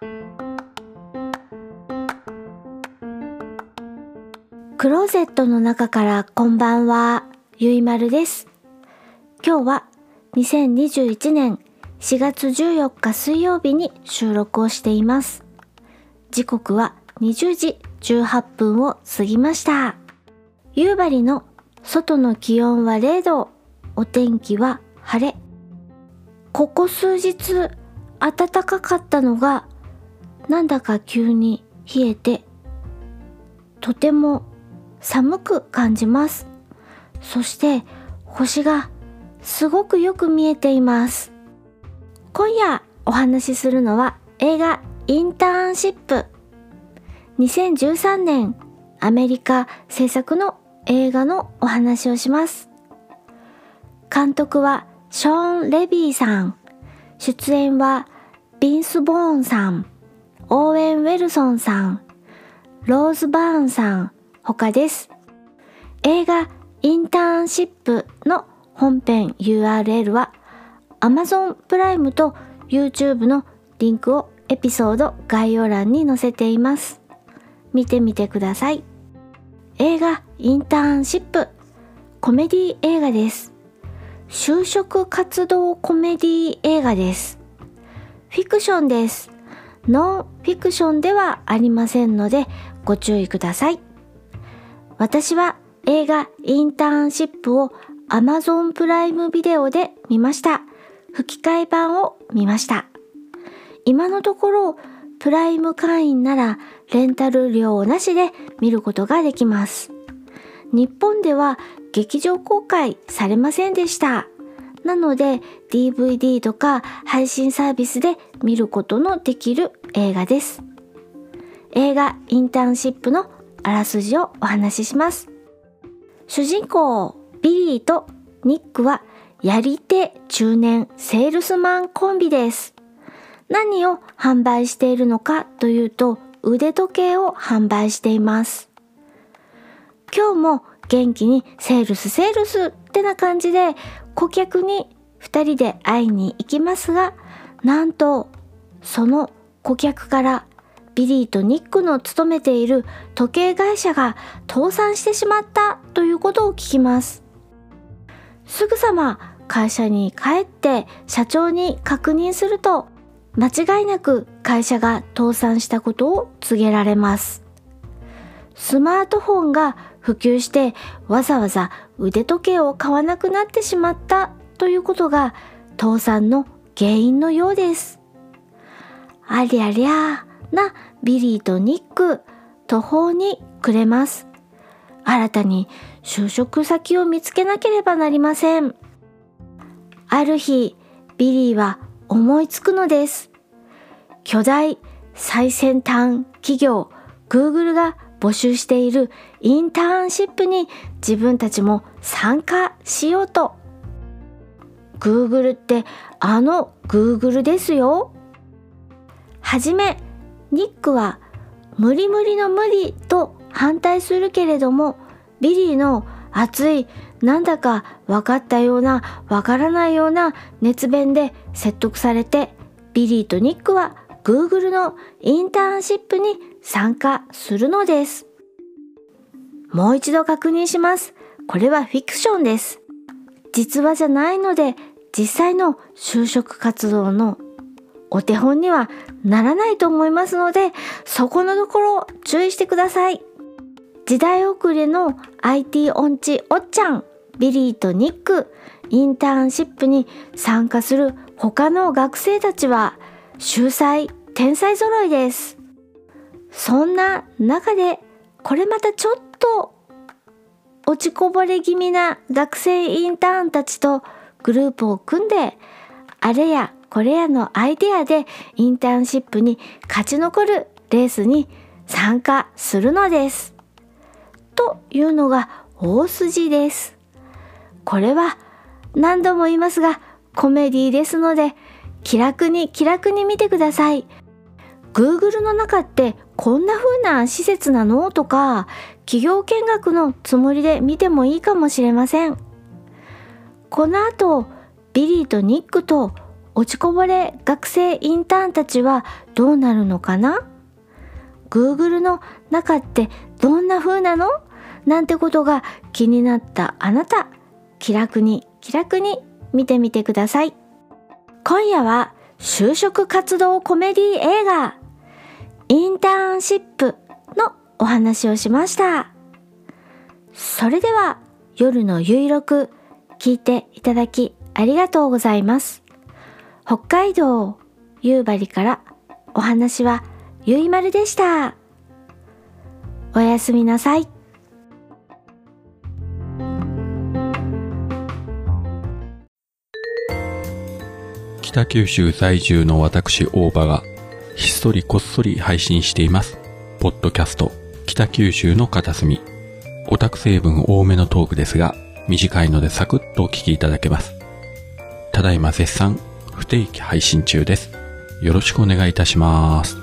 クローゼットの中からこんばんは、ゆいまるです。今日は2021年4月14日水曜日に収録をしています。時刻は20時18分を過ぎました。夕張の外の気温は0度、お天気は晴れ。ここ数日暖かかったのがなんだか急に冷えてとても寒く感じます。そして星がすごくよく見えています。今夜お話しするのは映画インターンシップ。2013年アメリカ制作の映画のお話をします。監督はショーン・レビーさん。出演はビンス・ボーンさん、オーウェン・ウェルソンさん、ローズ・バーンさん、他です。映画インターンシップの本編 URL は Amazon プライムと YouTube のリンクをエピソード概要欄に載せています。見てみてください。映画インターンシップコメディ映画です。就職活動コメディ映画です。フィクションです。ノンフィクションではありませんのでご注意ください。私は映画インターンシップを Amazon プライムビデオで見ました。吹き替え版を見ました。今のところプライム会員ならレンタル料なしで見ることができます。日本では劇場公開されませんでした。なので DVD とか配信サービスで見ることのできる映画です。映画インターンシップのあらすじをお話しします。主人公ビリーとニックはやり手中年セールスマンコンビです。何を販売しているのかというと腕時計を販売しています。今日も元気にセールスセールスってな感じで顧客に2人で会いに行きますがなんとその顧客からビリーとニックの勤めている時計会社が倒産してしまったということを聞きます。すぐさま会社に帰って社長に確認すると間違いなく会社が倒産したことを告げられます。スマートフォンが普及してわざわざ腕時計を買わなくなってしまったということが倒産の原因のようです。ありゃりゃなビリーとニック途方に暮れます。新たに就職先を見つけなければなりません。ある日ビリーは思いつくのです。巨大最先端企業 Google が募集しているインターンシップに自分たちも参加しようと。Google ってあの Google ですよ。はじめ、ニックは無理無理の無理と反対するけれども、ビリーの熱いなんだか分かったような分からないような熱弁で説得されて、ビリーとニックは Google のインターンシップに参加するのです。もう一度確認します。これはフィクションです。実話じゃないので、実際の就職活動のお手本にはならないと思いますので、そこのところ注意してください。時代遅れの IT 音痴おっちゃん、ビリーとニック、インターンシップに参加する他の学生たちは、秀才、天才揃いです。そんな中で、これまたちょっと落ちこぼれ気味な学生インターンたちとグループを組んで、あれやこれやのアイデアでインターンシップに勝ち残るレースに参加するのです。というのが大筋です。これは何度も言いますがコメディですので気楽に気楽に見てください。Google の中ってこんな風な施設なの？とか企業見学のつもりで見てもいいかもしれません。この後ビリーとニックと落ちこぼれ学生インターンたちはどうなるのかな ?Google の中ってどんな風なの？なんてことが気になったあなた、気楽に気楽に見てみてください。今夜は就職活動コメディ映画インターンシップのお話をしました。それでは夜のゆいろく聞いていただきありがとうございます。北海道夕張からお話はゆいまるでした。おやすみなさい。北九州在住の私大場がひっそりこっそり配信しています。ポッドキャスト北九州の片隅。オタク成分多めのトークですが、短いのでサクッとお聞きいただけます。ただいま絶賛不定期配信中です。よろしくお願いいたします。